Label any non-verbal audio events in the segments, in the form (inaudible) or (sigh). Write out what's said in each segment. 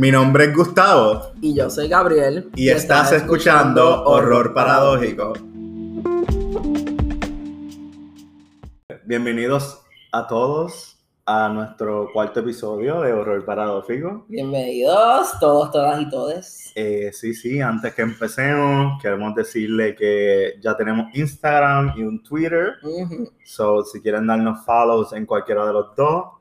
Mi nombre es Gustavo Y yo soy Gabriel. y estás escuchando Horror Paradójico. Bienvenidos a todos a nuestro cuarto episodio de Horror Paradójico. Bienvenidos todos, todas y todes. Eh, sí, sí, antes que empecemos, queremos decirle que ya tenemos Instagram y un Twitter. Ujú. So, si quieren darnos follows en cualquiera de los dos,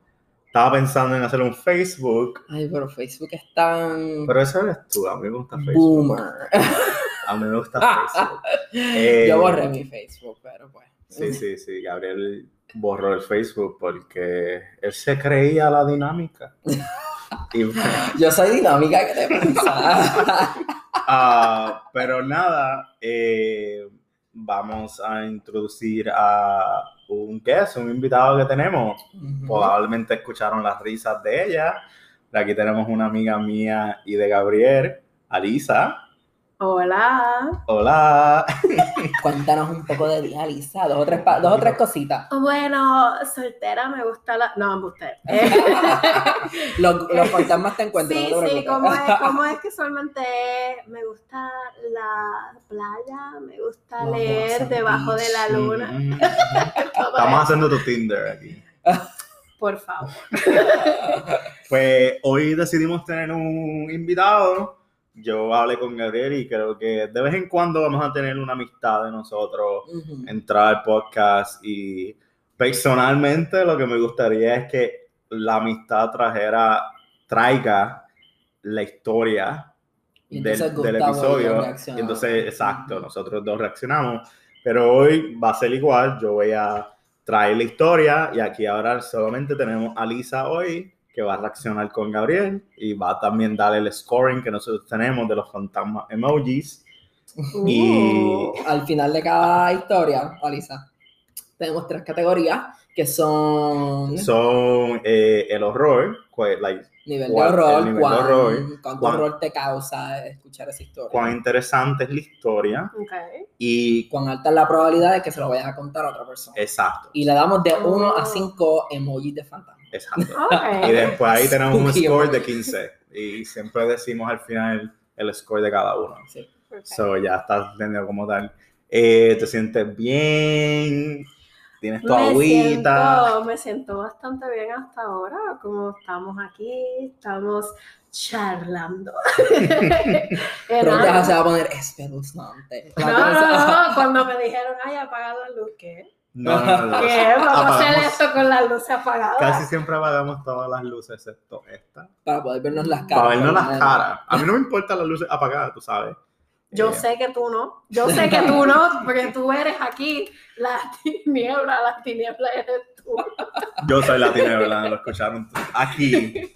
estaba pensando en hacer un Facebook, Ay, pero Facebook es tan pero eso eres tú, a mí me gusta Facebook. boomer. A mí me gusta (laughs) Facebook. Eh, Yo borré mi Facebook, pero pues. Sí, sí, sí, Gabriel borró el Facebook porque él se creía la dinámica. (laughs) Y, Yo soy dinámica, ¿qué te pasa? (laughs) ah, pero nada, eh, vamos a introducir a un guest, un invitado que tenemos. Probablemente escucharon las risas de ella. Aquí tenemos una amiga mía y de Gabriel, Alisa. Hola. Hola. (laughs) Cuéntanos un poco de ti, Alisa. Dos o tres, dos o tres cositas. Bueno, soltera me gusta la. No, me gusta. Eh, (laughs) (laughs) Los, los fantasmas te encuentran. sí, no te sí. ¿cómo es, ¿cómo es que solamente me gusta la playa? Me gusta leer debajo de la luna. Mm, Estamos haciendo tu Tinder aquí. Por favor. Pues hoy decidimos tener un invitado. Yo hablé con Gabriel y creo que de vez en cuando vamos a tener una amistad de nosotros, Ujú. entrar al podcast y personalmente lo que me gustaría es que la amistad trajera, traiga la historia del, episodio. Y entonces, exacto, Ujú. nosotros dos reaccionamos. Pero hoy va a ser igual, yo voy a traer la historia y aquí ahora solamente tenemos a Lisa hoy que va a reaccionar con Gabriel y va a también dar el scoring que nosotros tenemos de los fantasmas emojis. Y- Uh, Al final de cada historia, Alisa, tenemos tres categorías que son Son eh, el horror, pues, like, nivel de cuál- horror, el nivel de cuán, horror, cuánto cuán- horror te causa escuchar esa historia. cuán interesante es la historia ok. y cuán alta es la probabilidad de que se lo vayas a contar a otra persona. exacto, Y le damos de 1 a Oh. 5 emojis de fantasma. Exacto. Y después ahí tenemos un (laughs) score de 15 y siempre decimos al final el score de cada uno. Sí. So ya estás entendiendo como tal. Eh, te sientes bien, tienes tu me, agüita. siento, me siento bastante bien hasta ahora, como estamos aquí, estamos charlando. (laughs) Pero Era- ya se va a poner espeluznante. No, no, no, cuando me dijeron, ay, apaga la luz, ¿qué? No, no, no, no. (laughs) ¿Qué? Vamos a hacer esto con las luces apagadas. Casi siempre apagamos todas las luces excepto esta. Para poder vernos las caras. Para vernos las caras. A mí no me importan las luces apagadas, tú sabes. Yo Eh, sé que tú no, yo sé que tú no, porque tú eres aquí la tiniebla, la tiniebla eres tú. Yo soy la tiniebla, lo escucharon aquí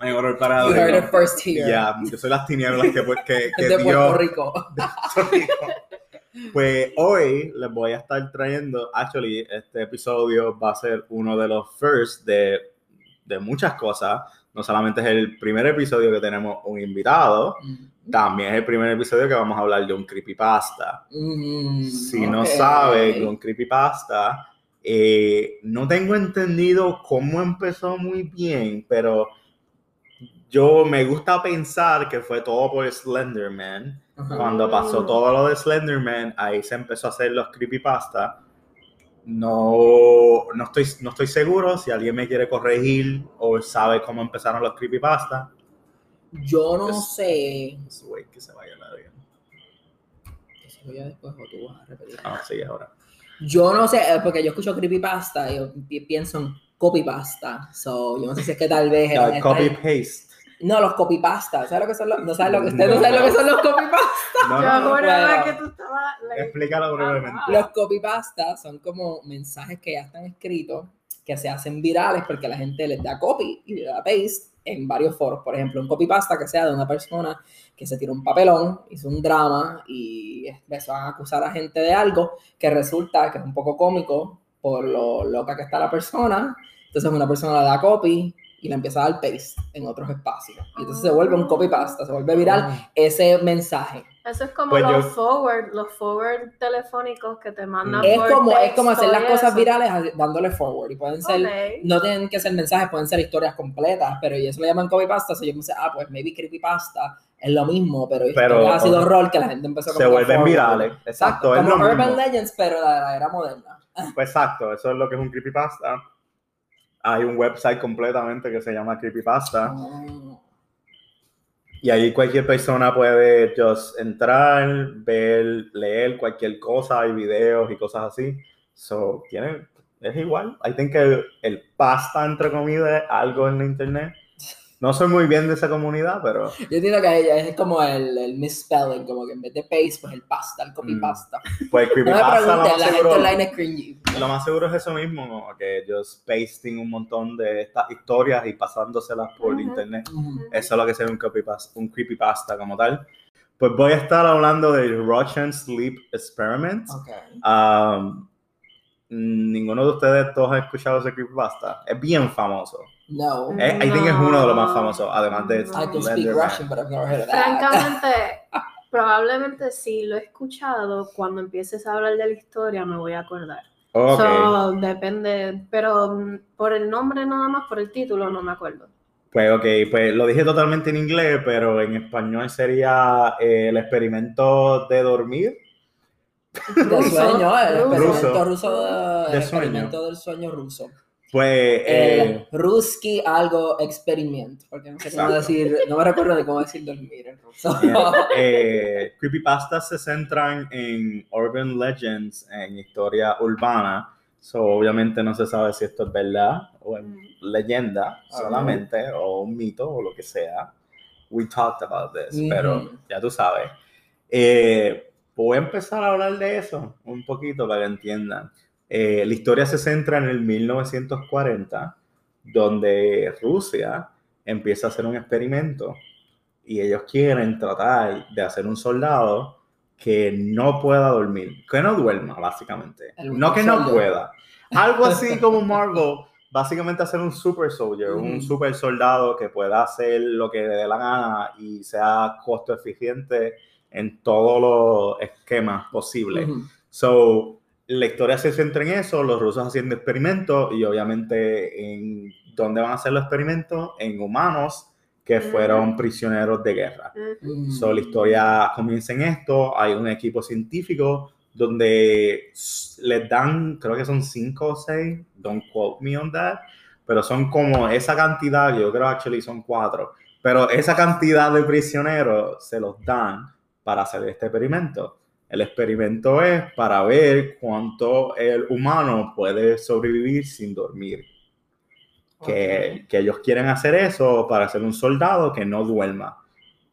en Horror Parado. You heard it first here. Ya, yo soy las tinieblas que, pues, que, que de dio Puerto Rico. Puerto Rico. Pues hoy les voy a estar trayendo, actually, este episodio va a ser uno de los first de, de muchas cosas. No solamente es el primer episodio que tenemos un invitado, también es el primer episodio que vamos a hablar de un creepypasta. Mm, Si no ok. saben, un creepypasta, eh, no tengo entendido cómo empezó muy bien, pero yo me gusta pensar que fue todo por Slenderman. Ajá. Cuando pasó todo lo de Slenderman, ahí se empezó a hacer los creepypasta. No, no, estoy, no estoy seguro si alguien me quiere corregir o sabe cómo empezaron los creepypasta. Yo no Es- sé. Pues, güey, que se vaya la vida. Eso ya después o tú vas a repetir. Ah, sí, ahora. Yo no sé, eh, porque yo escucho creepypasta y yo pi- pienso en copypasta. So, yo no sé si es que tal vez. eran estas- Copy-paste. No, los copypasta. ¿Sabes lo que son los.? No sabes lo que. Ustedes no saben lo que son los copypasta. No, Yo no, no. juraba bueno. que tú estabas... Explícalo brevemente. Los copypasta son como mensajes que ya están escritos, que se hacen virales porque la gente les da copy y le da paste en varios foros. Por ejemplo, un copypasta que sea de una persona que se tiró un papelón, hizo un drama y empezó a acusar a gente de algo que resulta que es un poco cómico por lo loca que está la persona. Entonces una persona le da copy y le empieza a dar paste en otros espacios. Y entonces se vuelve un copypasta, se vuelve viral ese mensaje. Eso es como Pues los yo- forward, los forward telefónicos que te mandan Es por como, es como hacer las cosas eso. virales dándole forward. Y pueden ser, Ok. no tienen que ser mensajes, pueden ser historias completas, pero y eso le llaman copypasta. So yo pensé, ah, pues maybe creepypasta es lo mismo, pero, Pero, ha sido rol que la gente empezó Se como que vuelven forward. virales. Exacto, es como lo Urban mismo. Legends, pero de la era moderna. Pues exacto, eso es lo que es un creepypasta. Hay un website completamente que se llama Creepypasta. Mm. Y ahí cualquier persona puede just entrar, ver, leer cualquier cosa, hay videos y cosas así. So, tiene, es igual. I think que el pasta, entre comillas, es algo en la internet. No soy muy bien de esa comunidad, pero Yo entiendo que ella es como el, el misspelling, como que en vez de paste, pues el pasta, el copypasta. pues No me Creepypasta lo más, la gente seguro, online es cringy. lo más seguro es eso mismo, ¿no? que just pasting un montón de estas historias y pasándoselas por Ujú. internet. Ujú. Eso es lo que sería un creepypasta, un creepypasta como tal. Pues voy a estar hablando del Russian Sleep Experiment. Ok. Um, ninguno de ustedes todos ha escuchado ese creepypasta. Es bien famoso. No. Eh, I think es uno de los más No. famosos, además de I I can speak. Russian, but I've never heard of that. Francamente, probablemente sí lo he escuchado. Cuando empieces a hablar de la historia me voy a acordar. Ok. So, depende, pero por el nombre nada más, por el título no me acuerdo. Pues ok, pues lo dije totalmente en inglés, pero en español sería eh, el experimento de dormir. De Ruso, sueño, el ruso. experimento ruso de, De el sueño. experimento del sueño ruso. Pues eh, El ruski algo experiment, porque no sé cómo decir, no me recuerdo de cómo decir dormir en ruso. eh, creepypastas se centran en urban legends, en historia urbana. So, obviamente no se sabe si esto es verdad o es leyenda Ajá. solamente o un mito o lo que sea. We talked about this, pero ya tú sabes. Eh, voy a empezar a hablar de eso un poquito para que entiendan. Eh, la historia se centra en el 1940, donde Rusia empieza a hacer un experimento y ellos quieren tratar de hacer un soldado que no pueda dormir, que no duerma, básicamente. El no que no pueda. Algo así (laughs) como Marvel, básicamente hacer un super soldier, un super soldado que pueda hacer lo que le dé la gana y sea costo eficiente en todos los esquemas posibles. Ujú. So, la historia se centra en eso, los rusos haciendo experimentos y obviamente en dónde van a hacer los experimentos, en humanos que fueron prisioneros de guerra. Ujú. Mm. So, la historia comienza en esto, hay un equipo científico donde les dan, creo que son cinco o seis, don't quote me on that, pero son como esa cantidad, yo creo actually son cuatro, pero esa cantidad de prisioneros se los dan para hacer este experimento. El experimento es para ver cuánto el humano puede sobrevivir sin dormir. Que, que ellos quieren hacer eso para ser un soldado que no duerma.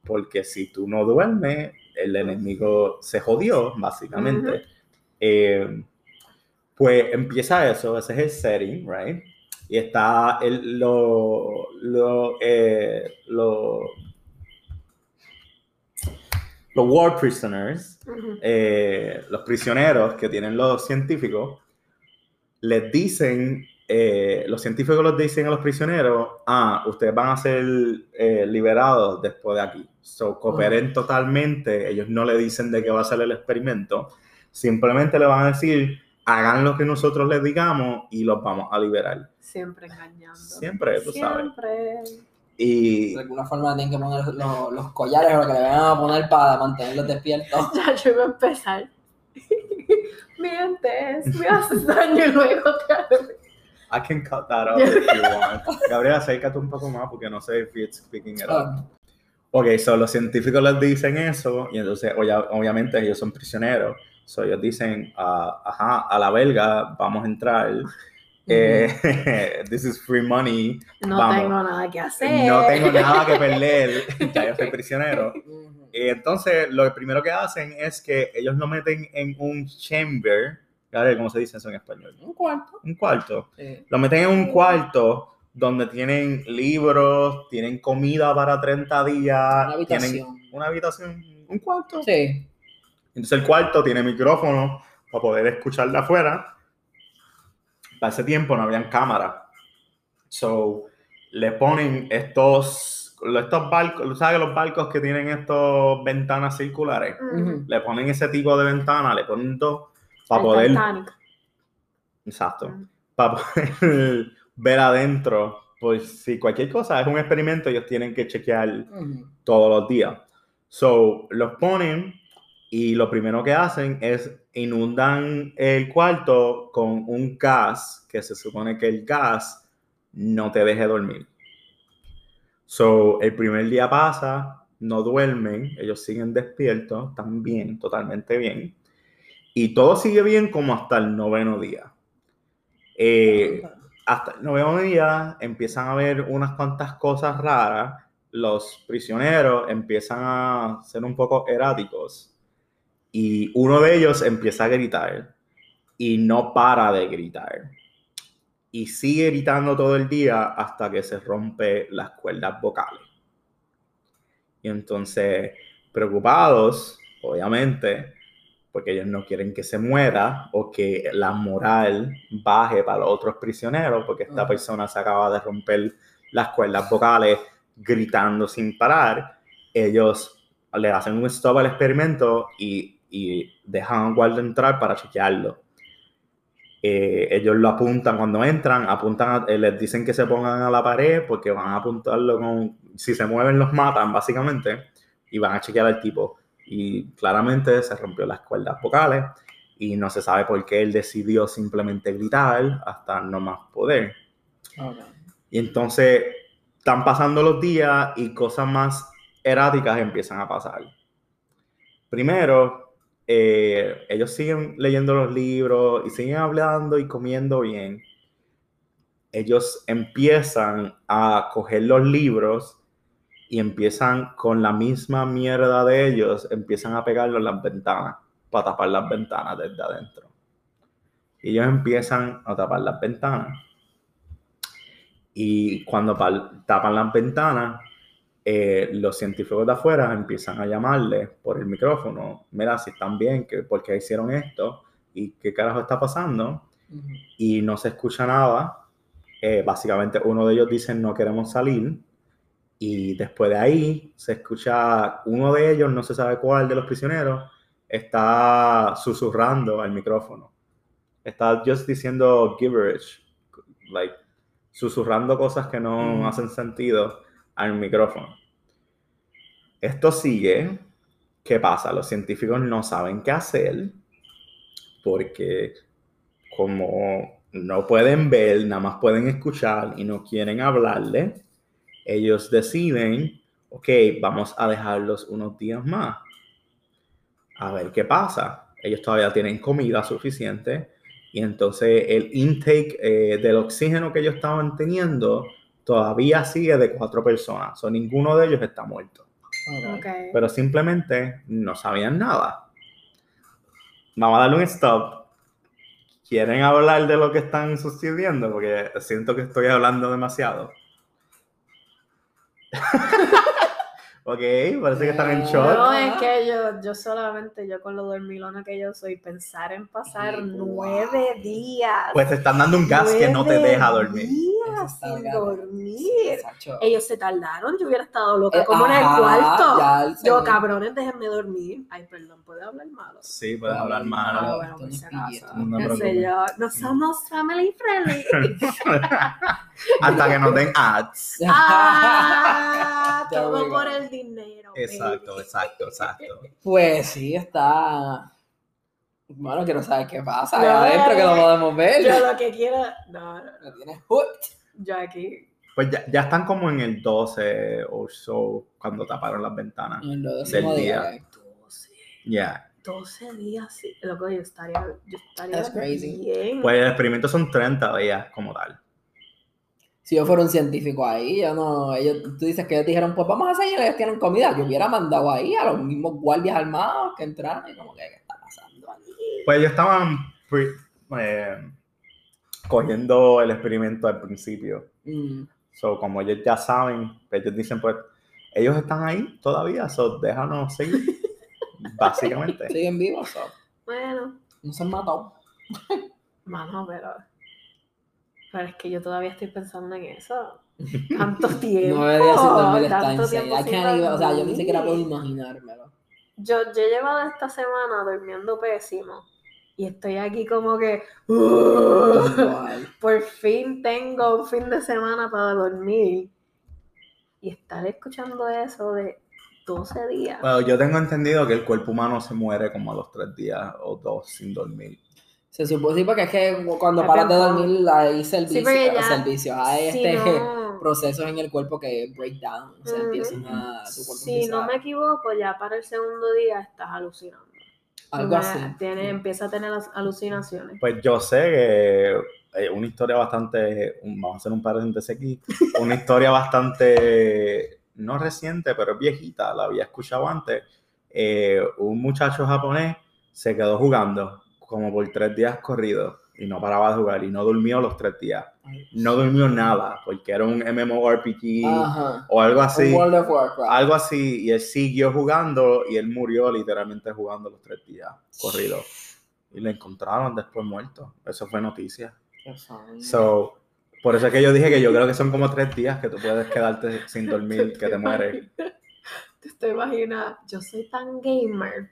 Porque si tú no duermes, el enemigo se jodió, básicamente. Ujú. Eh, pues empieza eso, ese es el setting, right? Y está el, lo, lo, eh, lo- los war prisoners, Ujú. eh, los prisioneros que tienen los científicos, les dicen, eh, los científicos les dicen a los prisioneros, ah, ustedes van a ser eh, liberados después de aquí. So, cooperen totalmente, ellos no le dicen de qué va a ser el experimento, simplemente le van a decir, hagan lo que nosotros les digamos y los vamos a liberar. Siempre engañando. Siempre, tú sabes. Y De alguna forma tienen que poner los, los collares o lo que le van a poner para mantenerlos despiertos. (laughs) Ya yo iba a empezar. (laughs) Mientes, me haces daño y luego te hago- I can cut that out (laughs) if you want. Gabriela, acércate un poco más porque no sé if it's picking it up. Ok, so los científicos les dicen eso y entonces obvia- obviamente ellos son prisioneros. So ellos dicen, ah, ajá, a la belga vamos a entrar. Eh, (laughs) this is free money. No Vamos. tengo nada que hacer. No tengo nada que perder. (laughs) ya yo soy prisionero. Y entonces lo primero que hacen es que ellos lo meten en un chamber. ¿Cómo se dice eso en español? Un cuarto. Un cuarto. Sí. Lo meten en un cuarto donde tienen libros, tienen comida para 30 días, Una tienen habitación. una habitación, un cuarto. Sí. Entonces el cuarto tiene micrófono para poder escuchar de afuera. Para ese tiempo no habían cámara. So, le ponen estos estos barcos, ¿sabes los barcos que tienen estos ventanas circulares? Ujú. Le ponen ese tipo de ventana, le ponen dos para El poder, Titanic. exacto, Mm. para poder (laughs) ver adentro. Pues si cualquier cosa es un experimento, ellos tienen que chequear Ujú. todos los días. So, los ponen y lo primero que hacen es inundan el cuarto con un gas que se supone que el gas no te deje dormir. So, el primer día pasa, no duermen, ellos siguen despiertos, están bien, totalmente bien. Y todo sigue bien como hasta el noveno día. Eh, hasta el noveno día empiezan a ver unas cuantas cosas raras. Los prisioneros empiezan a ser un poco erráticos. Y uno de ellos empieza a gritar. Y no para de gritar. Y sigue gritando todo el día hasta que se rompe las cuerdas vocales. Y entonces, preocupados, obviamente, porque ellos no quieren que se muera o que la moral baje para los otros prisioneros, porque esta Ajá. persona se acaba de romper las cuerdas vocales gritando sin parar, ellos le hacen un stop al experimento y, y dejan a entrar para chequearlo. Eh, ellos lo apuntan cuando entran, apuntan a- eh, les dicen que se pongan a la pared porque van a apuntarlo con, si se mueven los matan básicamente y van a chequear al tipo y claramente se rompió las cuerdas vocales y no se sabe por qué él decidió simplemente gritar hasta no más poder. Ok. Y entonces están pasando los días y cosas más erráticas empiezan a pasar. Primero, eh, ellos siguen leyendo los libros y siguen hablando y comiendo bien. Ellos empiezan a coger los libros y empiezan con la misma mierda de ellos, empiezan a pegarlo en las ventanas para tapar las ventanas desde adentro. Ellos empiezan a tapar las ventanas. Y cuando tapan las ventanas, eh, los científicos de afuera empiezan a llamarle por el micrófono, mira, si están bien, que, ¿por qué hicieron esto? ¿Y qué carajo está pasando? Ujú. y no se escucha nada. Eh, básicamente uno de ellos dice no queremos salir y después de ahí se escucha uno de ellos, no se sabe cuál de los prisioneros, está susurrando al micrófono. Está just diciendo gibberish, like susurrando cosas que no Mm. hacen sentido al micrófono. Esto sigue. ¿Qué pasa? Los científicos no saben qué hacer porque como no pueden ver, nada más pueden escuchar y no quieren hablarle, ellos deciden, ok, vamos a dejarlos unos días más. A ver qué pasa. Ellos todavía tienen comida suficiente y entonces el intake eh, del oxígeno que ellos estaban teniendo todavía sigue de cuatro personas. O ninguno de ellos está muerto pero simplemente no sabían nada. Vamos a darle un stop. ¿Quieren hablar de lo que están sucediendo? Porque siento que estoy hablando demasiado. (laughs) ok, parece que están en shock. No, es que yo, yo solamente, yo con lo dormilona que yo soy, pensar en pasar nueve días. Pues te están dando un gas que no te deja dormir. Días sin dormir. Sacho. Ellos se tardaron, yo hubiera estado loca Eh, como en el cuarto. ya el Yo, cabrones, déjenme dormir. Ay, perdón, ¿puedo hablar malo? Sí, puedes hablar Ah, malo. bueno, no no te Qué sé preocupes. yo, no somos family friendly. (laughs) Hasta que no den ads. ah, (laughs) todo por el dinero. Exacto, baby. exacto, exacto. (laughs) Pues sí, está. Bueno, quiero saber qué pasa allá No, adentro que lo podemos ver. Yo lo que quiero. No, no, Lo tienes hooked. yo aquí. Pues ya, ya están como en el 12 o so cuando taparon las ventanas. En lo décimo Del día. día. 12, Ya. 12 días, sí. Loco, yo estaría, yo estaría That's crazy. bien. Pues el experimento son 30 días como tal. Si yo fuera un científico ahí, yo no. Ellos, tú dices que ellos dijeron, pues vamos a seguir, ellos tienen comida. Yo hubiera mandado ahí a los mismos guardias armados que entraran y como que, ¿qué está pasando aquí? Pues ellos estaban eh, cogiendo el experimento al principio. Mm, So, como ellos ya saben, ellos dicen, pues, ellos están ahí todavía, so déjanos seguir. (laughs) Básicamente. siguen vivos, so, Bueno, no se han matado. mano, pero. Pero es que yo todavía estoy pensando en eso. (laughs) Tanto tiempo. Nueve días sin dormir even- o sea, yo ni siquiera puedo imaginármelo. Yo, yo he llevado esta semana durmiendo pésimo. Y estoy aquí como que. Igual. (laughs) Por fin tengo un fin de semana para dormir. Y estar escuchando eso de 12 días. Bueno, yo tengo entendido que el cuerpo humano se muere como a los tres días o dos sin dormir. Se supone, sí, porque es que cuando paras de dormir hay servicios, porque ya- servicios, hay Si este, no- (laughs) procesos en el cuerpo que break down, o sea, tu cuerpo Si empieza no me equivoco, ya para el segundo día estás alucinando. algo así. Tiene, empieza a tener las alucinaciones. Pues yo sé que eh, una historia bastante, un- vamos a hacer un paréntesis aquí, (laughs) una historia bastante, no reciente, pero es viejita, la había escuchado antes. Eh, un muchacho japonés se quedó jugando como por tres días corridos y no paraba de jugar y no durmió los tres días. No durmió nada porque era un MMORPG Ajá. o algo así. World of Warcraft. Algo así, y él siguió jugando y él murió literalmente jugando los tres días corridos. Y le encontraron después muerto. Eso fue noticia. So, por eso es que yo dije que yo creo que son como tres días que tú puedes quedarte sin dormir, que te mueres. (laughs) Te estoy imaginando, yo soy tan gamer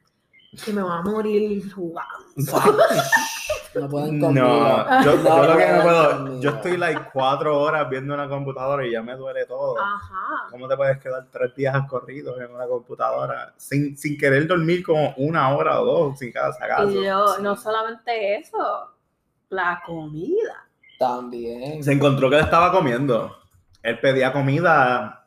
que me voy a morir jugando. (laughs) no pueden No, yo, No yo lo que no puedo, conmigo. yo estoy like cuatro horas viendo una computadora y ya me duele todo. Ajá. ¿Cómo te puedes quedar tres días corridos en una computadora sin, sin querer dormir como una hora o dos, sin cada acaso? Y yo, no solamente eso, la comida. También. Se encontró que él estaba comiendo. Él pedía comida,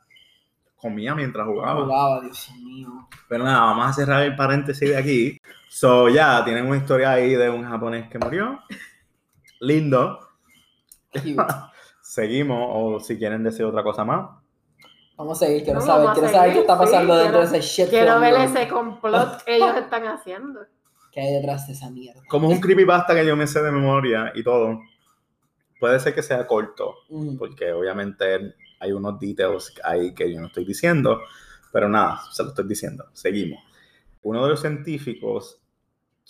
comía mientras jugaba. Jugaba, Dios mío. Pero nada, vamos a cerrar el paréntesis de aquí. So, ya, tienen una historia ahí de un japonés que murió. Lindo. Cute. (laughs) Seguimos, o si quieren decir otra cosa más. Vamos a seguir, quiero No, saber, quiero saber qué está pasando sí, dentro quiero- de ese shit. Quiero ver ese complot que ellos están haciendo. (laughs) ¿Qué hay detrás de esa mierda? Como es un creepypasta que yo me sé de memoria y todo, puede ser que sea corto, Mm. porque obviamente hay unos details ahí que yo no estoy diciendo, pero nada, se lo estoy diciendo. Seguimos. Uno de los científicos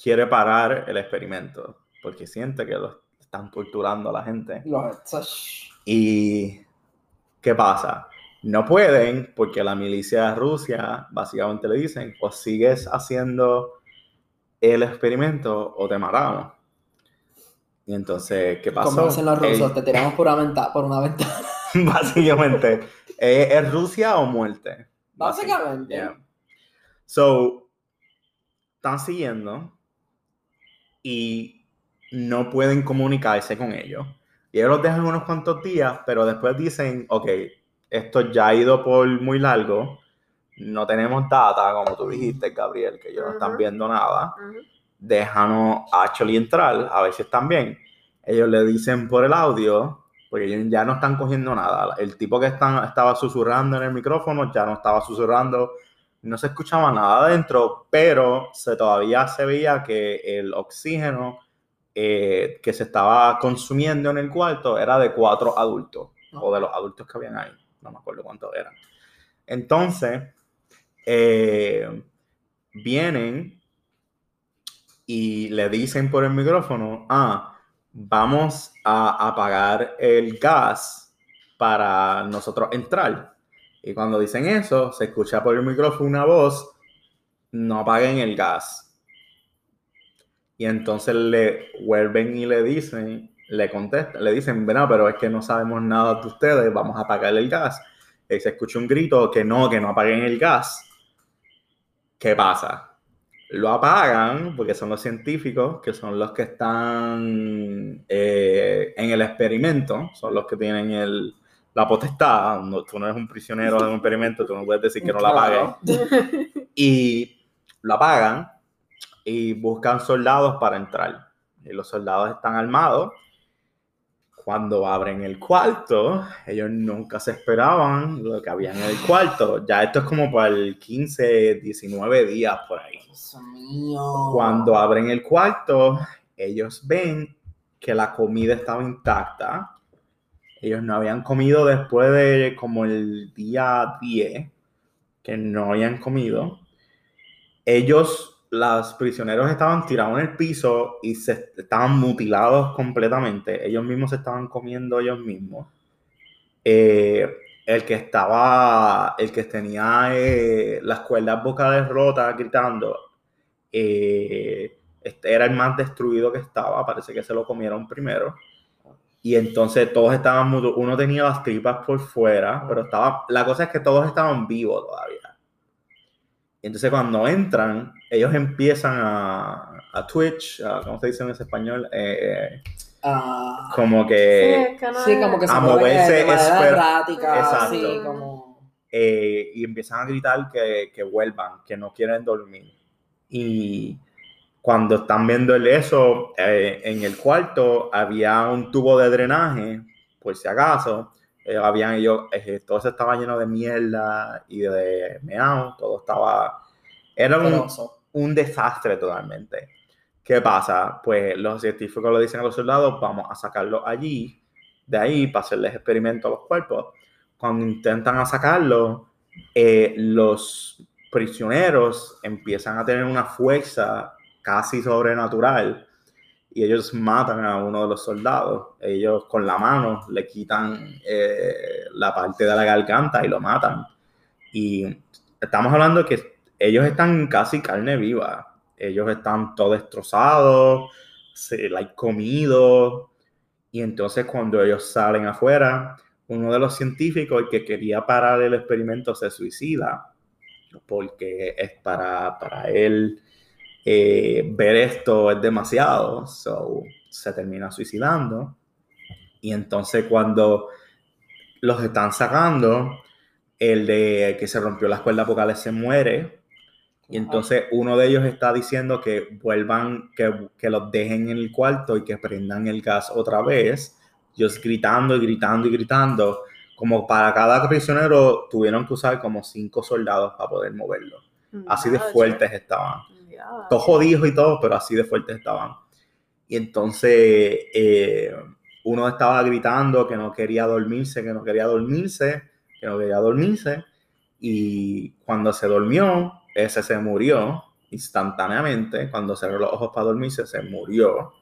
quiere parar el experimento porque siente que lo están torturando a la gente. Shh. ¿Y qué pasa? No pueden porque la milicia de Rusia básicamente le dicen o sigues haciendo el experimento o te matamos. Y entonces, ¿qué pasó? Como dicen los rusos, te tiramos por una, por una ventana. (laughs) básicamente, ¿es, es Rusia o muerte? Básicamente. Yeah. So, están siguiendo y no pueden comunicarse con ellos. Y ellos los dejan unos cuantos días, pero después dicen, ok, esto ya ha ido por muy largo, no tenemos data, como tú dijiste, Gabriel, que ellos no están viendo nada, Ujú. déjanos actually entrar, a ver si están bien. Ellos le dicen por el audio, porque ya no están cogiendo nada. El tipo que están, estaba susurrando en el micrófono ya no estaba susurrando, no se escuchaba nada adentro, pero se, todavía se veía que el oxígeno eh, que se estaba consumiendo en el cuarto era de cuatro adultos, o de los adultos que habían ahí, no me acuerdo cuántos eran. Entonces, eh, vienen y le dicen por el micrófono, ah, vamos a apagar el gas para nosotros entrar. Y cuando dicen eso, se escucha por el micrófono una voz, no apaguen el gas. Y entonces le vuelven y le dicen, le contestan, le dicen, bueno, pero es que no sabemos nada de ustedes, vamos a apagar el gas. Y se escucha un grito que no, que no apaguen el gas. ¿Qué pasa? Lo apagan porque son los científicos que son los que están eh, en el experimento, son los que tienen el, la potestad. No, tú no eres un prisionero de un experimento, tú no puedes decir que no la apaguen. (laughs) Y lo apagan y buscan soldados para entrar. Y los soldados están armados. Cuando abren el cuarto, ellos nunca se esperaban lo que había en el cuarto. Ya esto es como para el 15, 19 días por ahí. Dios mío. Cuando abren el cuarto, ellos ven que la comida estaba intacta. Ellos no habían comido después de como el día 10, que no habían comido. Ellos los prisioneros estaban tirados en el piso y se estaban mutilados completamente. Ellos mismos se estaban comiendo ellos mismos. Eh, el que estaba, el que tenía eh, las cuerdas vocales rotas gritando, eh, este era el más destruido que estaba. Parece que se lo comieron primero. Y entonces todos estaban, uno tenía las tripas por fuera, pero estaba, la cosa es que todos estaban vivos todavía. Y entonces cuando entran, ellos empiezan a, a Twitch, a- ¿cómo se dice en ese español? Eh, Ah, como que, no sí, como que se a moverse errática, sí, como... eh, y empiezan a gritar que, que vuelvan, que no quieren dormir. Y cuando están viendo el eso, eh, en el cuarto había un tubo de drenaje, por si acaso. Habían ellos, eh, todo eso estaba lleno de mierda y de meao, todo estaba... Era un, desastre totalmente. ¿Qué pasa? Pues los científicos le dicen a los soldados, vamos a sacarlo allí, de ahí, para hacerles experimentos a los cuerpos. Cuando intentan a sacarlo, eh, los prisioneros empiezan a tener una fuerza casi sobrenatural y ellos matan a uno de los soldados. Ellos con la mano le quitan eh, la parte de la garganta y lo matan. Y estamos hablando que ellos están casi carne viva. Ellos están todos destrozados, se, like, comidos. Y entonces cuando ellos salen afuera, uno de los científicos, que quería parar el experimento, se suicida. Porque es para, para él eh, ver esto es demasiado. So, se termina suicidando. Y entonces cuando los están sacando, el de que se rompió las cuerdas vocales se muere. Y entonces uno de ellos está diciendo que vuelvan, que, que los dejen en el cuarto y que prendan el gas otra vez. Ellos gritando y gritando y gritando. Como para cada prisionero tuvieron que usar como cinco soldados para poder moverlo. Así de fuertes estaban. Todos jodidos y todo, pero así de fuertes estaban. Y entonces eh, uno estaba gritando que no quería dormirse, que no quería dormirse, que no quería dormirse. Y cuando se durmió, ese se murió instantáneamente. Cuando cerró los ojos para dormirse, se murió.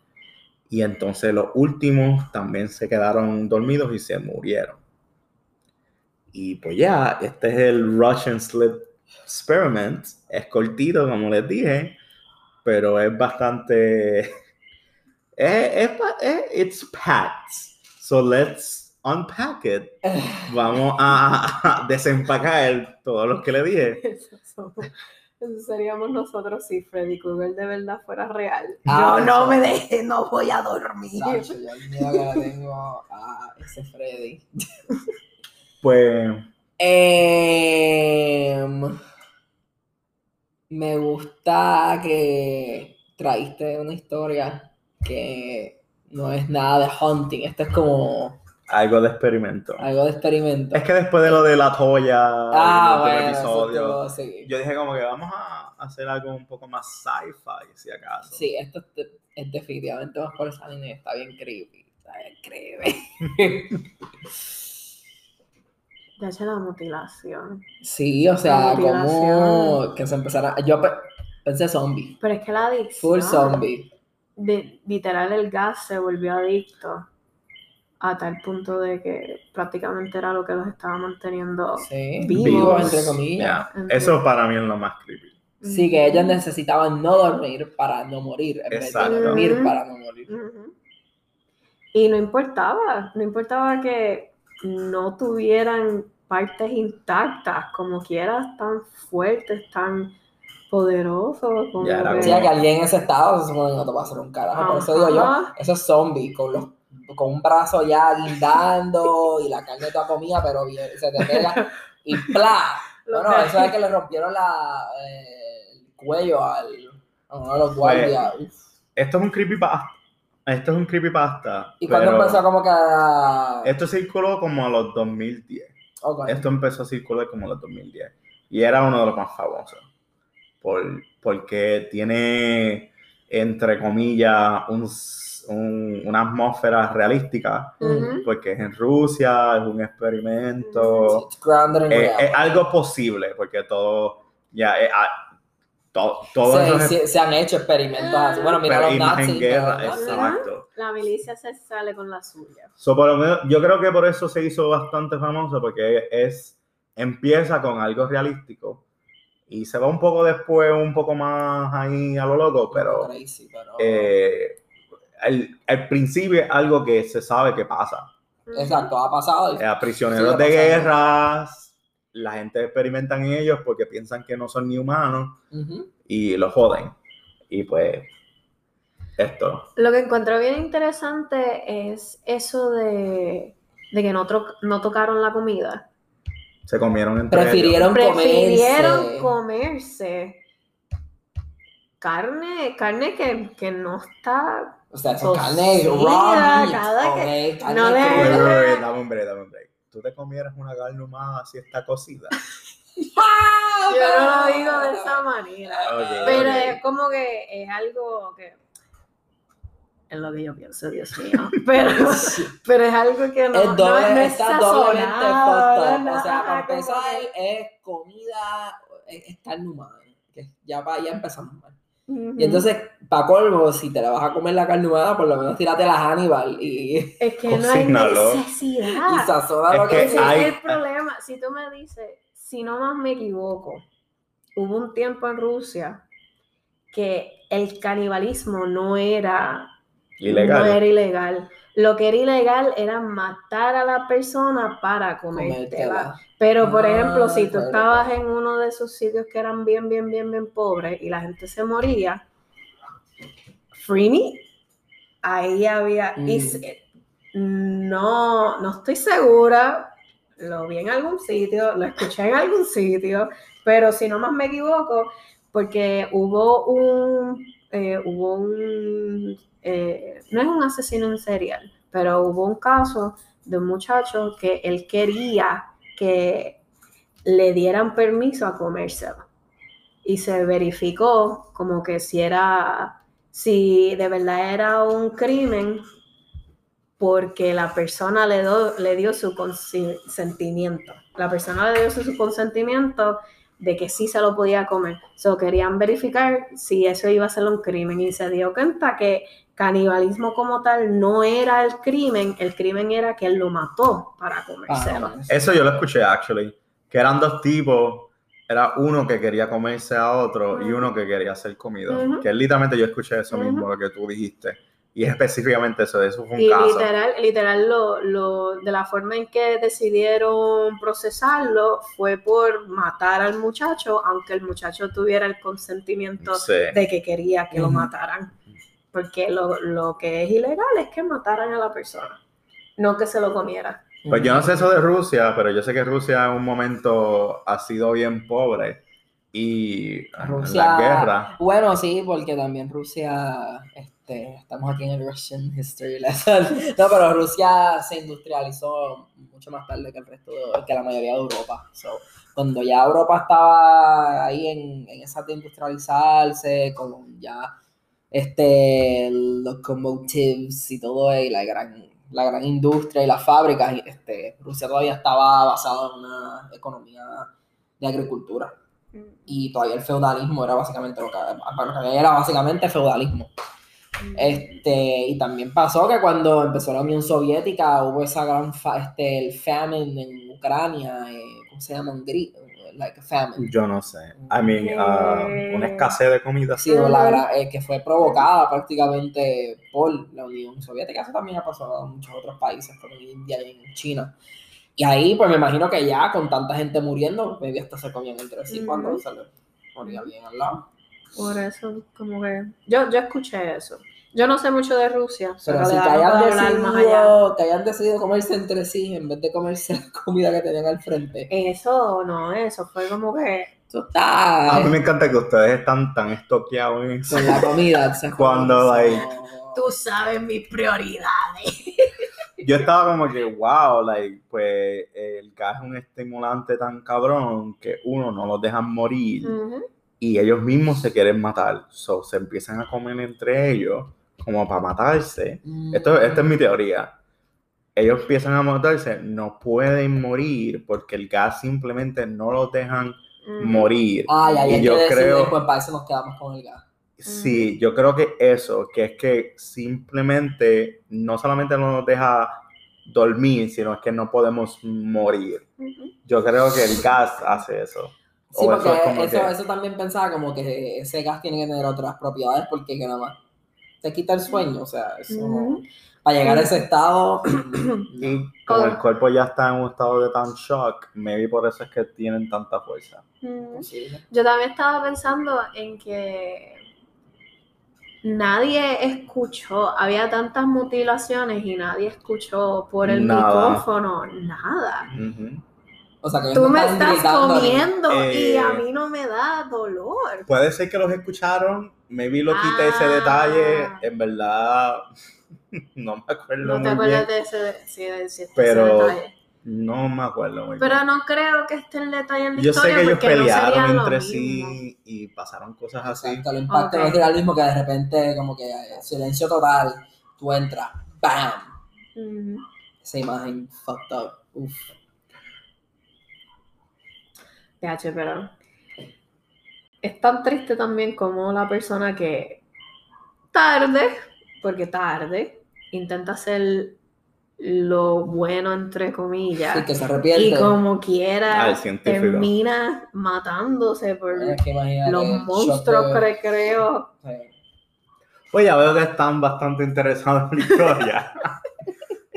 Y entonces los últimos también se quedaron dormidos y se murieron. Y pues ya, este es el Russian Sleep Experiment. Es cortito, como les dije, pero es bastante. (laughs) es, es, ba- es- it's packed. So let's unpack it. (sighs) Vamos a, a desempacar todos los que le dije. (laughs) Eso somos- eso seríamos nosotros si Freddy Krueger de verdad fuera real. Ah, Yo no eso. me deje, no voy a dormir. Sacho, yo el miedo que le tengo a ese Freddy. Pues Em, me gusta que traíste una historia que no es nada de hunting. Esto es como algo de experimento. algo de experimento. Es que después de lo de la toalla, ah, bueno, episodio, sí. yo dije como que vamos a hacer algo un poco más sci-fi, si acaso. Sí, esto es, es definitivamente más por esa línea. Está bien creepy. Está bien creepy. (laughs) Ya eché la mutilación. Sí, o sea, como que se empezara. Yo pe- pensé zombie. Pero es que la adicción. Full zombie. de- literal, el gas se volvió adicto a tal punto de que prácticamente era lo que los estaba manteniendo. Sí, Vivos. vivo, entre comillas. Entre- Eso para mí es lo más creepy. Sí, que ellas necesitaban no dormir para no morir, en vez Exacto. de dormir para no morir. Y no importaba, no importaba que no tuvieran partes intactas, como quieras, tan fuertes, tan poderosos. Como Ya que- que alguien en ese estado se supone que no te va a hacer un carajo. Por eso digo yo, esos zombies con los con un brazo ya guindando y la carne toda comida, pero bien, se te pega y ¡plá! (laughs) Bueno, que- eso es que le rompieron la, eh, el cuello al, a uno de los guardias. Esto es un creepypasta. Esto es un creepypasta. Y cuando pero empezó como que a... Esto circuló como a los 2010. Ok. Esto empezó a circular como a los 2010. Y era uno de los más famosos. Por, porque tiene, entre comillas, un, un- una atmósfera realística. Ujú. Porque es en Rusia, es un experimento. Reality. es algo posible, porque todo, ya, eh, to- todo se, eso es se- se han hecho experimentos así. Bueno, mira los nazis. en guerra, exacto. La milicia se sale con la suya. So, por lo menos, yo creo que por eso se hizo bastante famoso, porque es empieza con algo realístico y se va un poco después, un poco más ahí a lo loco, pero Crazy, pero- eh, el, el principio es algo que se sabe que pasa. Exacto, ha pasado. y- Eh, a prisioneros Sigue de guerras, la gente experimenta en ellos porque piensan que no son ni humanos y los joden. Y pues, esto. Lo que encontré bien interesante es eso de, de que no, tro- no tocaron la comida. Se comieron entre Prefirieron ellos. Prefirieron comerse. comerse carne, carne que, que no está. O sea, carne raw meat. cada ok, que- carne no wait, dame un break, dame un. ¿Tú te comieras una carne humana si está cocida? Ah, Yo no pero- lo digo de esa manera. Ok, Pero ok. es como que es algo que. Es lo que yo pienso, Dios mío. (laughs) Pero, pero es algo que no, es doble, no es está doblemente O sea, para empezar, que- es comida, es, es carne humana. Que ya, ya empezamos mal. Ujú. Y entonces, para colmo, si te la vas a comer la carne humana, por lo menos tírate la Hannibal y, Es que no hay y necesidad. sazona Es lo que hay- es el problema. Si tú me dices, si no más me equivoco, hubo un tiempo en Rusia que el canibalismo no era Ilegal. No era ilegal. Lo que era ilegal era matar a la persona para comértela. Pero, por Ah, ejemplo, si tú claro, estabas en uno de esos sitios que eran bien, bien, bien, bien pobres y la gente se moría, free ahí había... y Mm. se- no, no estoy segura, lo vi en algún sitio, lo escuché en algún sitio, pero si no más me equivoco, porque hubo un, eh, hubo un, eh, no es un asesino en serial, pero hubo un caso de un muchacho que él quería que le dieran permiso a comérselo. Y se verificó como que si era, si de verdad era un crimen, porque la persona le, do- le dio su consentimiento. La persona le dio su, su consentimiento de que sí se lo podía comer. So, querían verificar si eso iba a ser un crimen y se dio cuenta que canibalismo como tal no era el crimen, el crimen era que él lo mató para comérselo. Ah, Eso yo lo escuché, actually. Que eran dos tipos. Era uno que quería comerse a otro y uno que quería ser comido. Ujú. Que literalmente yo escuché eso mismo, lo que tú dijiste. Y es específicamente eso, eso fue un Y caso. literal, literal lo, lo- de la forma en que decidieron procesarlo fue por matar al muchacho, aunque el muchacho tuviera el consentimiento Sí. de que quería que lo mataran. Porque lo, lo que es ilegal es que mataran a la persona, no que se lo comiera. Pues yo no sé eso de Rusia, pero yo sé que Rusia en un momento ha sido bien pobre. Y Rusia, la guerra. bueno, sí, porque también Rusia, este, estamos aquí en el Russian History Lesson. (laughs) No, pero Rusia se industrializó mucho más tarde que el resto, de, que la mayoría de Europa. So, cuando ya Europa estaba ahí en, en esa de industrializarse, con ya este, locomotives y todo, y la gran, la gran industria y las fábricas, este, Rusia todavía estaba basada en una economía de agricultura y todavía el feudalismo era básicamente lo que, lo que había era básicamente feudalismo. Este, y también pasó que cuando empezó la Unión Soviética hubo esa gran fa- este, el famine en Ucrania, eh, ¿cómo se llama? Un gri- like a famine. Yo no sé. I mean, uh, una escasez de comida. Sí, o la eh, que fue provocada prácticamente por la Unión Soviética. Eso también ha pasado en muchos otros países, como en India y en China. Y ahí, pues me imagino que ya con tanta gente muriendo, maybe hasta se comían entre sí Ujú. cuando se les moría bien al lado. Por eso, como que. Yo, yo escuché eso. Yo no sé mucho de Rusia, Pero si no hayan, decidido, que hayan decidido comerse entre sí en vez de comerse la comida que tenían al frente. Eso no, eso fue como que. Está A mí me encanta que ustedes están tan estoqueados en eso. con la comida. (laughs) o sea, Cuando, like, Tú sabes mis prioridades. Yo estaba como que, wow, like, pues el gas es un estimulante tan cabrón que uno no los dejan morir y ellos mismos se quieren matar. So, se empiezan a comer entre ellos como para matarse. Mm. Esto, esta es mi teoría. Ellos empiezan a matarse, no pueden morir porque el gas simplemente no los dejan Ujú. morir. Y yo creo- después, para eso nos quedamos con el gas. Sí, yo creo que eso, que es que simplemente no solamente no nos deja dormir, sino es que no podemos morir. Yo creo que el gas hace eso. Sí, O porque eso es como eso, que- eso también pensaba como que ese gas tiene que tener otras propiedades porque que nada más te quita el sueño, o sea, eso para llegar a ese estado (clears throat) Y (clears throat) como Oh. el cuerpo ya está en un estado de tan shock, maybe por eso es que tienen tanta fuerza. Yo también estaba pensando en que nadie escuchó, había tantas mutilaciones y nadie escuchó por el Nada. micrófono nada. O sea, que Tú no me estás comiendo y Eh, a mí no me da dolor. Puede ser que los escucharon, maybe lo quité ese Ah. detalle, en verdad (laughs) no me acuerdo No te muy acuerdas bien. de ese, sí, de ese- ese Pero- detalle. No me acuerdo muy Pero bien. no creo que esté el detalle en la Yo sé que ellos no pelearon lo entre sí y pasaron cosas así. Exacto, el impacto Ok. no sería el mismo que de repente como que eh, silencio total, tú entras, ¡bam! Esa imagen fucked up. Uf. PH, pero es tan triste también como la persona que tarde, porque tarde, intenta hacer lo bueno entre comillas Sí, que se arrepiente. y como quiera termina matándose por Es que imagínate los monstruos de- recreos. Sí. Pues ya veo que están bastante interesados en la historia. (laughs)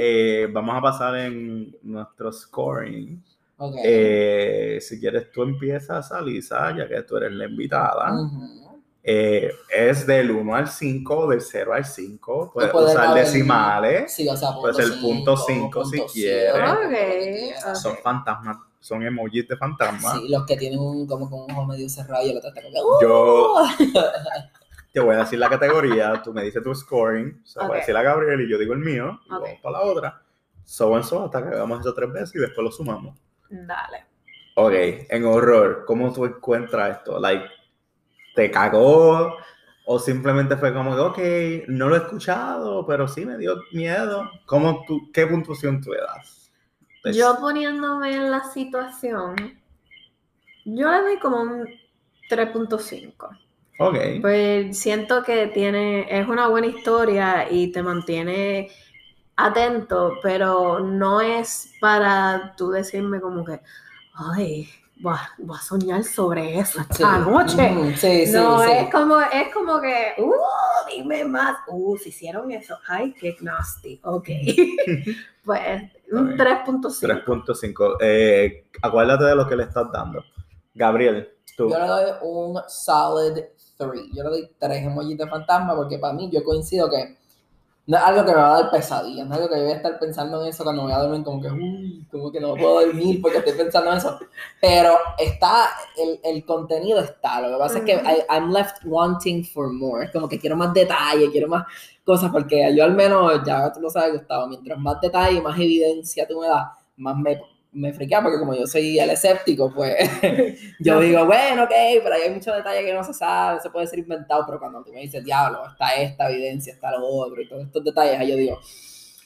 Eh, vamos a pasar en nuestro scoring. Ok. Eh, si quieres, tú empiezas, Alisa, ya que tú eres la invitada. Ujú. Eh, es del 1 al 5, del 0 al 5. Puedes puede usar haber- decimales. Sí, o sea, Puede ser Pues punto cinco si punto quieres. Son fantasmas, son emojis de fantasma. Sí, los que tienen un, como con un ojo medio cerrado y el otro está como que, ¡uh! Yo (laughs) te voy a decir la categoría, tú me dices tu scoring, o sea, voy a decir a Gabriel y yo digo el mío, y vamos para la otra. So and so hasta que hagamos eso tres veces y después lo sumamos. Dale. Ok, en horror, ¿cómo tú encuentras esto? Like, ¿te cagó? ¿O simplemente fue como que, ok, no lo he escuchado, pero sí me dio miedo? ¿Cómo tú, ¿Qué puntuación tú le das? Pues, Yo poniéndome en la situación, yo le doy como un 3.5. Ok, Pues siento que tiene, es una buena historia y te mantiene atento, pero no es para tú decirme como que, ay, voy a, voy a soñar sobre eso Sí. esta noche. Ujú, Sí, sí, no, sí. es como, es como que, uh, dime más, uh, si hicieron eso, ay, qué nasty, ok. (laughs) pues un Ok. 3.5. 3.5. Eh, acuérdate de lo que le estás dando. Gabriel, tú. Yo le doy un solid 3. Yo le doy 3 emojis de fantasma porque para mí yo coincido que no es algo que me va a dar pesadillas, no es algo que yo voy a estar pensando en eso cuando voy a dormir, como que, uy, como que no puedo dormir porque estoy pensando en eso. Pero está, el, el contenido está. Lo que pasa es que. I- I'm left wanting for more. Es como que quiero más detalle, quiero más cosas, porque yo al menos, ya tú lo sabes, Gustavo, mientras más detalle, más evidencia tú me das, más me, me friquea, porque como yo soy el escéptico, pues (laughs) yo digo, bueno, ok, pero hay muchos detalles que no se sabe, se puede ser inventado, pero cuando tú me dices, diablo, está esta evidencia, está lo otro, y todos estos detalles, ahí yo digo,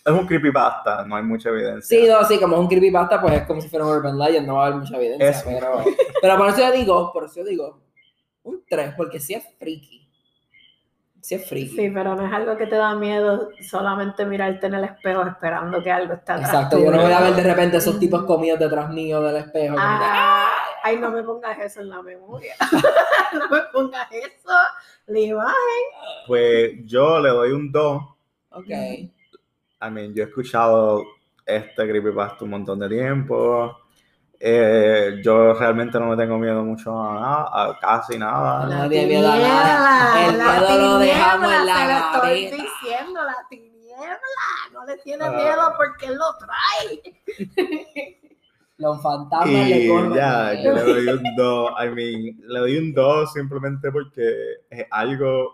Es un creepypasta, no hay mucha evidencia. sí, no, sí, como es un creepypasta, pues es como si fuera un urban legend, no va a haber mucha evidencia, pero, pero por eso yo digo, por eso yo digo, un 3, porque sí es freaky, sí es freaky. Sí, pero no es algo que te da miedo solamente mirarte en el espejo esperando que algo esté atrás Exacto, yo no voy a ver de repente esos tipos comidos detrás mío del espejo. Ah, ay, no me pongas eso en la memoria. (laughs) no me pongas eso. La imagen. Pues yo le doy un 2. ok. I mean, yo he escuchado este creepypasta un montón de tiempo. Eh, yo realmente no me tengo miedo mucho a nada, a casi nada. No tiene miedo a nada. El la miedo lo dejamos en la se lo estoy diciendo, la tiniebla. No le tiene Ah. miedo porque él lo trae. (laughs) Los fantasmas le Y corren. ya, yo le doy un 2. I mean, le doy un 2 simplemente porque es algo,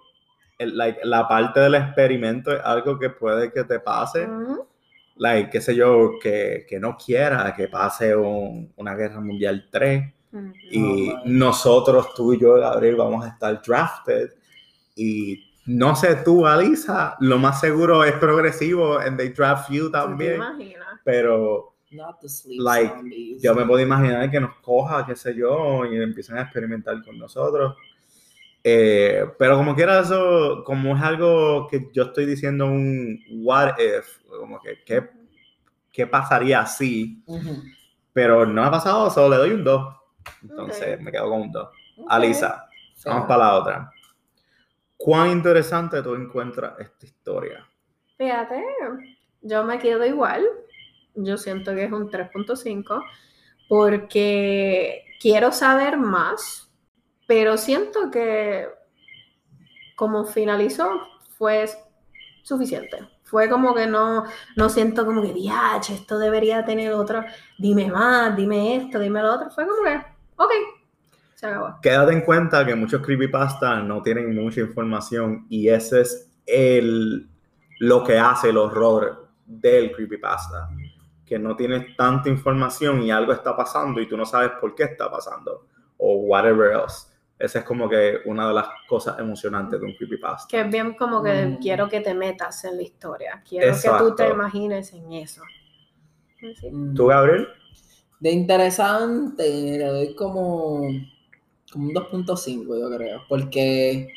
el- like, la parte del experimento es algo que puede que te pase. Ujú. Like, qué sé yo, que, que no quiera que pase un- una guerra mundial 3. Ujú. Y Oh, nosotros, tú y yo, Gabriel, vamos a estar drafted. Y no sé tú, Alisa, lo más seguro es progresivo and they draft you ¿Tú te también. Pero Not the sleep Like, zombies. Yo me puedo imaginar que nos coja, qué sé yo, y empiecen a experimentar con nosotros. Eh, pero como quiera eso, como es algo que yo estoy diciendo un what if, como que qué, qué pasaría si, Ujú. pero no ha pasado, solo le doy un 2. Entonces me quedo con un 2. Ok. Alisa, vamos para la otra. ¿Cuán interesante tú encuentras esta historia? Fíjate, yo me quedo igual. Yo siento que es un 3.5 porque quiero saber más, pero siento que como finalizó fue suficiente. Fue como que no, no siento como que, diache, esto debería tener otro, dime más, dime esto, dime lo otro. Fue como que, ok, se acabó. Quédate en cuenta que muchos creepypasta no tienen mucha información y ese es el, lo que hace el horror del creepypasta. Que no tienes tanta información y algo está pasando y tú no sabes por qué está pasando o whatever else. Esa es como que una de las cosas emocionantes de un creepypasta. Que es bien como que Mm. quiero que te metas en la historia. Quiero que Exacto. tú te imagines en eso. ¿Sí? Mm. ¿Tú, Gabriel? De interesante, le doy como, como un 2.5, yo creo. Porque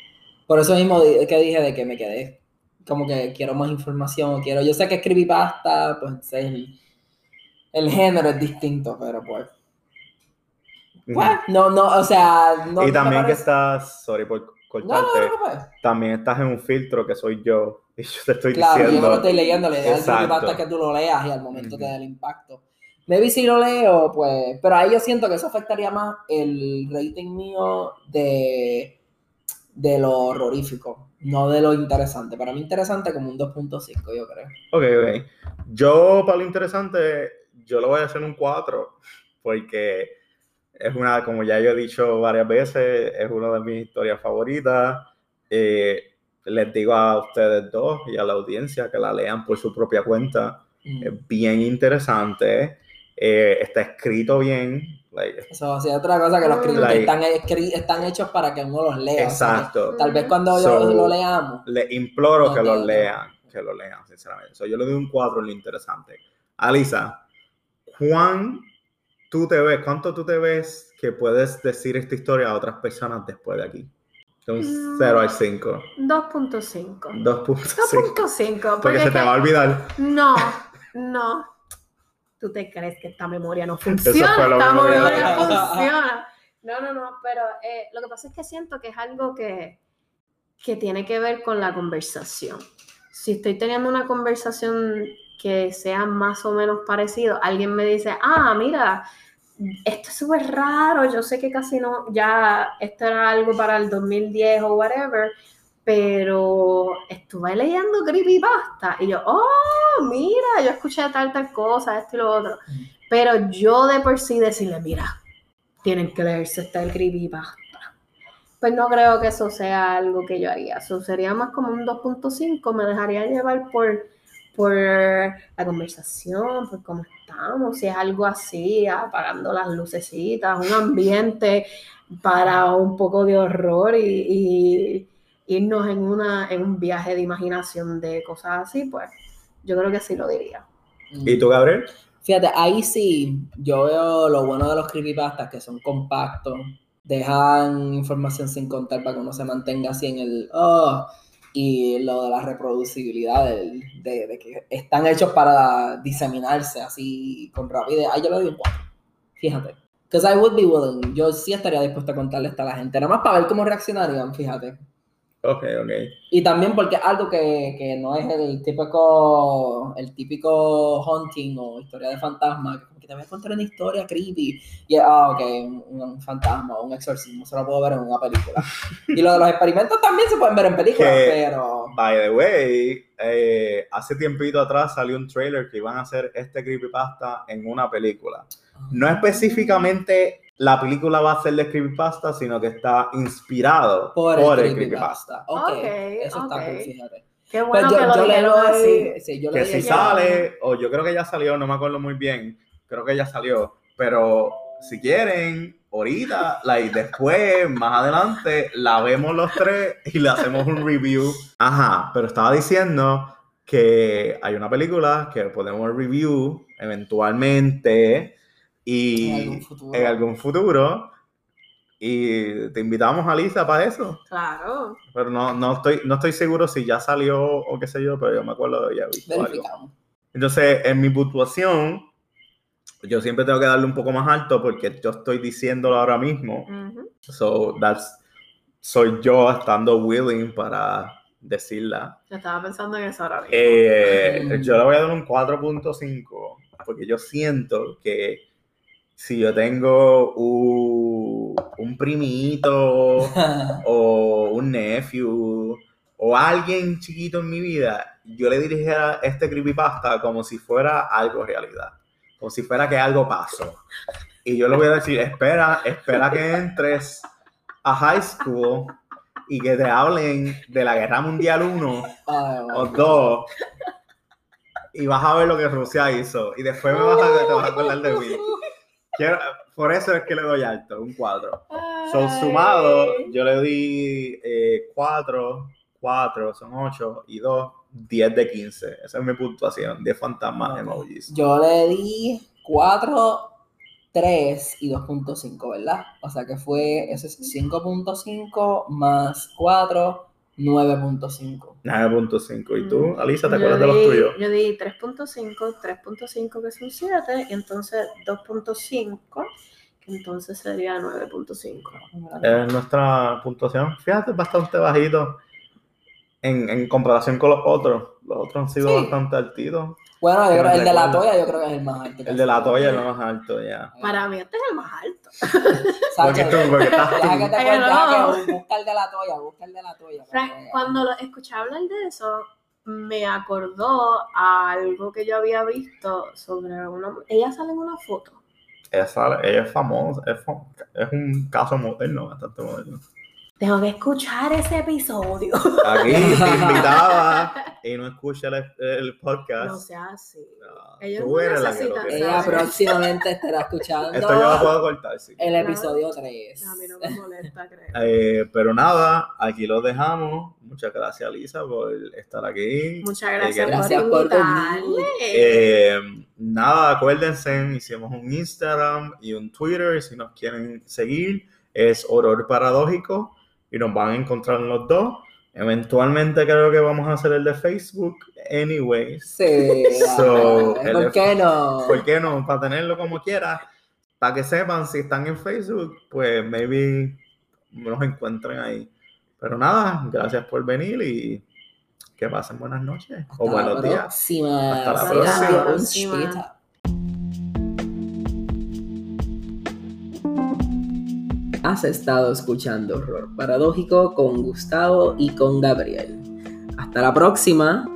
por eso mismo que dije de que me quedé como que quiero más información. Quiero, yo sé que escribí pasta, pues el, el género es distinto, pero pues. Pues, no, no, o sea, no. y también que estás, sorry por No, no, cortarte, no, no, no, también estás en un filtro que soy yo (laughs) y yo te estoy Claro, yo no diciendo. lo estoy leyendo, idea del Exacto. creepypasta es que tú lo leas y al momento te da el impacto. Maybe si lo leo, pues, pero ahí yo siento que eso afectaría más el rating mío de, de lo horrorífico, no de lo interesante. Para mí interesante como un 2.5, yo creo. Ok, ok. Yo, para lo interesante, yo lo voy a hacer un 4, porque es una, como ya yo he dicho varias veces, es una de mis historias favoritas. Eh, les digo a ustedes dos y a la audiencia que la lean por su propia cuenta. Mm. Es bien interesante, eh, está escrito bien. like, Eso sí, otra cosa que los Mm. Like- están, escri- están hechos para que uno los lea. o sea, exacto. tal vez cuando So- yo lo leamos. Les imploro No que lo te- lean, que lo lean, sinceramente. So, yo le doy un 4 en lo interesante. Alisa, ¿cuán tú te ves, cuánto tú te ves que puedes decir esta historia a otras personas después de aquí? De un Mm. 0 al 5. 2.5. 2.5. 2.5. Porque Porque se te va a olvidar. No, no. ¿Tú te crees que esta memoria no funciona? Esta memoria dije. funciona. No, no, no, pero eh, lo que pasa es que siento que es algo que, que tiene que ver con la conversación. Si estoy teniendo una conversación que sea más o menos parecido, alguien me dice, ah, mira, esto es súper raro, yo sé que casi no, ya esto era algo para el 2010 o whatever, pero estuve leyendo creepypasta y yo, oh, mira, yo escuché tal, tal cosa, esto y lo otro. Pero yo de por sí decirle, mira, tienen que leerse este creepypasta. Pues no creo que eso sea algo que yo haría. Eso sería más como un 2.5, me dejaría llevar por, por la conversación, por cómo estamos, si es algo así, apagando las lucecitas, un ambiente para un poco de horror y, y irnos en, una, en un viaje de imaginación de cosas así, pues yo creo que sí lo diría. ¿Y tú, Gabriel? Fíjate, ahí sí, yo veo lo bueno de los creepypastas, que son compactos, dejan información sin contar para que uno se mantenga así en el, oh, y lo de la reproducibilidad, del- de, de que están hechos para diseminarse así con rapidez. Ahí yo le doy un 4, fíjate. Because I would be willing, yo sí estaría dispuesto a contarle esto a la gente, nada más para ver cómo reaccionarían, fíjate. Ok, ok. Y también porque es algo que, que no es el típico, el típico haunting o historia de fantasma, que como que te voy a contar una historia creepy. Y ah, ok, un, un fantasma, un exorcismo, se lo puedo ver en una película. y lo de los experimentos también se pueden ver en películas, Que- pero... By the way, eh, hace tiempito atrás salió un trailer que iban a hacer este creepypasta en una película. No específicamente la película va a ser de creepypasta, sino que está inspirado por por, el, creepypasta. creepypasta. Ok, Ok, eso está cool, fíjate. Qué Pues bueno yo, que lo yo le doy, así. sí, yo le Que si sale, o yo creo que ya salió, no me acuerdo muy bien, creo que ya salió, pero si quieren, ahorita, like, después, más adelante, la vemos los tres y le hacemos un review. Ajá, pero estaba diciendo que hay una película que podemos review eventualmente y En algún futuro. en algún futuro. Y te invitamos a Lisa para eso. Claro. Pero no, no, estoy, no estoy seguro si ya salió o qué sé yo, pero yo me acuerdo de ya visto algo. Verificamos. Entonces, en mi puntuación, yo siempre tengo que darle un poco más alto porque yo estoy diciéndolo ahora mismo. Ujú. So, that's, soy yo estando willing para decirla. Yo estaba pensando en eso ahora mismo. Eh, Mm. Yo le voy a dar un 4.5 porque yo siento que si yo tengo un, un primito (laughs) o un nephew o alguien chiquito en mi vida, yo le dirigiera este creepypasta como si fuera algo realidad, como si fuera que algo pasó. Y yo le voy a decir, espera, espera que entres a high school y que te hablen de la Guerra Mundial 1 Ay, o 2 y vas a ver lo que Rusia hizo y después me vas a, te vas a acordar de mí. (laughs) Quiero- por eso es que le doy alto, un 4. Son sumado, yo le di 4, 4, son 8 y 2, 10 de 15. Esa es mi puntuación, 10 fantasmas emojis. Yo le di 4, 3 y 2.5, ¿verdad? O sea que fue, eso es 5.5 más 4, 9.5. 9.5. ¿Y tú, Mm, Alisa, te yo acuerdas de los tuyos? Yo di 3.5, 3.5 que son 7, y entonces 2.5, que entonces sería 9.5. Es nuestra puntuación, fíjate, es bastante bajito en, en comparación con los otros. Los otros han sido Sí. bastante altitos. Bueno, yo creo, el de la toya yo creo que es el más alto. El de la toalla es el más alto, ya. Para mí este es el más alto. Tú, porque que te Ay, cuente, no. deja que busca el de la toya, busca el de la toya. Frank, cuando lo escuché hablar de eso, me acordó a algo que yo había visto sobre una... Ella sale en una foto. Ella, sale- ella es famosa, es, es un caso moderno, bastante moderno. Tengo que escuchar ese episodio. Aquí (laughs) invitada y no escucha el, el podcast. No sea así. No, Ellos tú no eres la que lo quiere. Ella próximamente estará escuchando Esto yo lo puedo cortar, sí. el episodio 3. A mí no me molesta, creo. Eh, pero nada, aquí lo dejamos. Muchas gracias, Lisa, por estar aquí. Muchas Eh, gracias, por por invitarme. Eh, nada, acuérdense, hicimos un Instagram y un Twitter. Si nos quieren seguir, es Horror Paradójico y nos van a encontrar en los dos. Eventualmente creo que vamos a hacer el de Facebook, anyways. Sí. So, ¿Por qué no? ¿Por qué no? Para tenerlo como quiera. Para que sepan si están en Facebook, pues maybe nos encuentren ahí. Pero nada, gracias por venir y que pasen buenas noches o Hasta la buenos días. Hasta la próxima. un Próxima. Has estado escuchando Horror Paradójico con Gustavo y con Gabriel. Hasta la próxima.